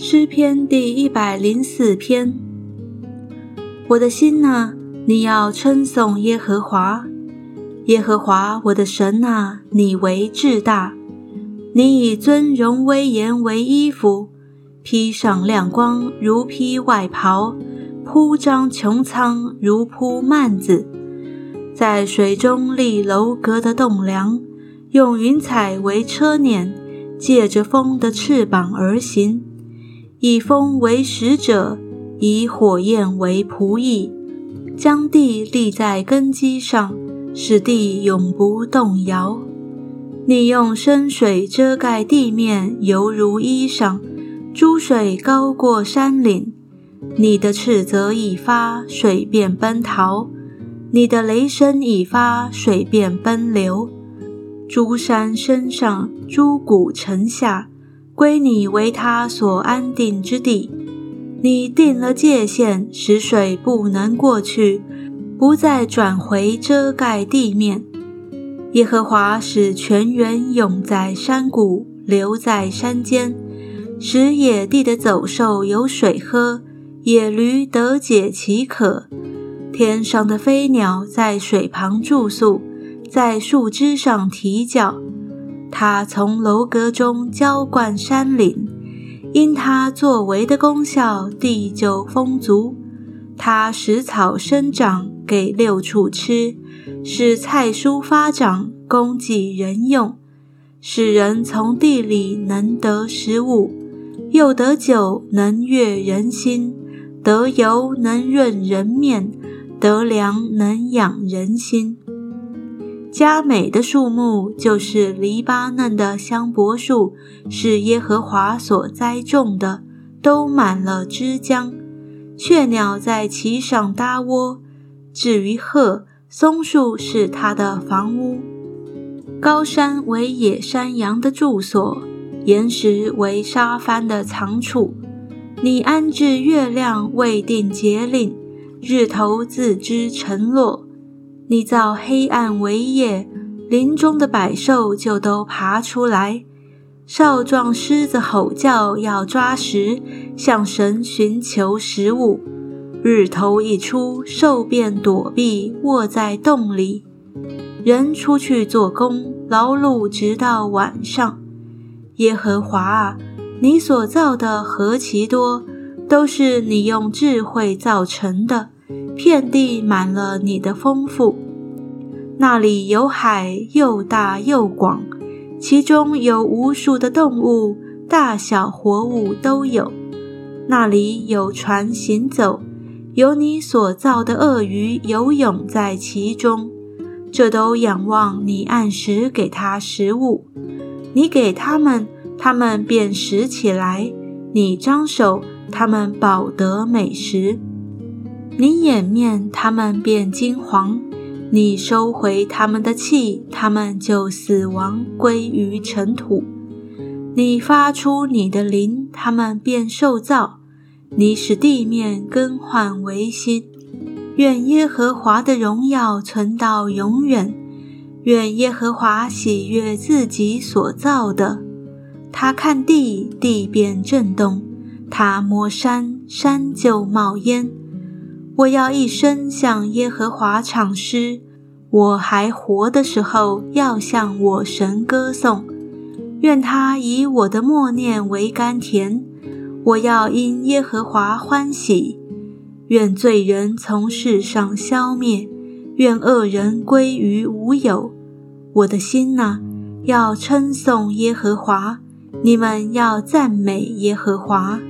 诗篇第一百零四篇。我的心呐，你要称颂耶和华。耶和华我的神呐，你为至大。你以尊荣威严为衣服，披上亮光如披外袍，铺张穹苍如铺幔子，在水中立楼阁的栋梁，用云彩为车辇，借着风的翅膀而行。以风为使者，以火焰为仆役，将地立在根基上，使地永不动摇。你用深水遮盖地面，犹如衣裳；珠水高过山岭。你的斥责已发，水便奔逃；你的雷声已发，水便奔流。诸山升上，诸谷沉下。归你为他所安定之地，你定了界限，使水不能过去，不再转回遮盖地面。耶和华使泉源涌在山谷，流在山间，使野地的走兽有水喝，野驴得解其渴。天上的飞鸟在水旁住宿，在树枝上啼叫。他从楼阁中浇灌山岭，因他作为的功效，地久丰足。他使草生长，给六畜吃；使菜蔬发长，供给人用；使人从地里能得食物，又得酒能悦人心，得油能润人面，得粮能养人心。佳美的树木就是黎巴嫩的香柏树，是耶和华所栽种的，都满了枝浆。雀鸟在其上搭窝。至于鹤，松树是它的房屋。高山为野山羊的住所，岩石为沙帆的藏处。你安置月亮，未定节令，日头自知沉落。你造黑暗为夜，林中的百兽就都爬出来。少壮狮子吼叫，要抓食，向神寻求食物。日头一出，兽便躲避，卧在洞里。人出去做工，劳碌直到晚上。耶和华啊，你所造的何其多，都是你用智慧造成的。遍地满了你的丰富，那里有海，又大又广，其中有无数的动物，大小活物都有。那里有船行走，有你所造的鳄鱼游泳在其中，这都仰望你按时给它食物。你给他们，他们便食起来；你张手，他们饱得美食。你掩面，他们便惊惶；你收回他们的气，他们就死亡，归于尘土。你发出你的灵，他们便受造；你使地面更换为新。愿耶和华的荣耀存到永远。愿耶和华喜悦自己所造的。他看地，地便震动；他摸山，山就冒烟。我要一生向耶和华唱诗，我还活的时候要向我神歌颂。愿他以我的默念为甘甜，我要因耶和华欢喜。愿罪人从世上消灭，愿恶人归于无有。我的心呐，要称颂耶和华，你们要赞美耶和华。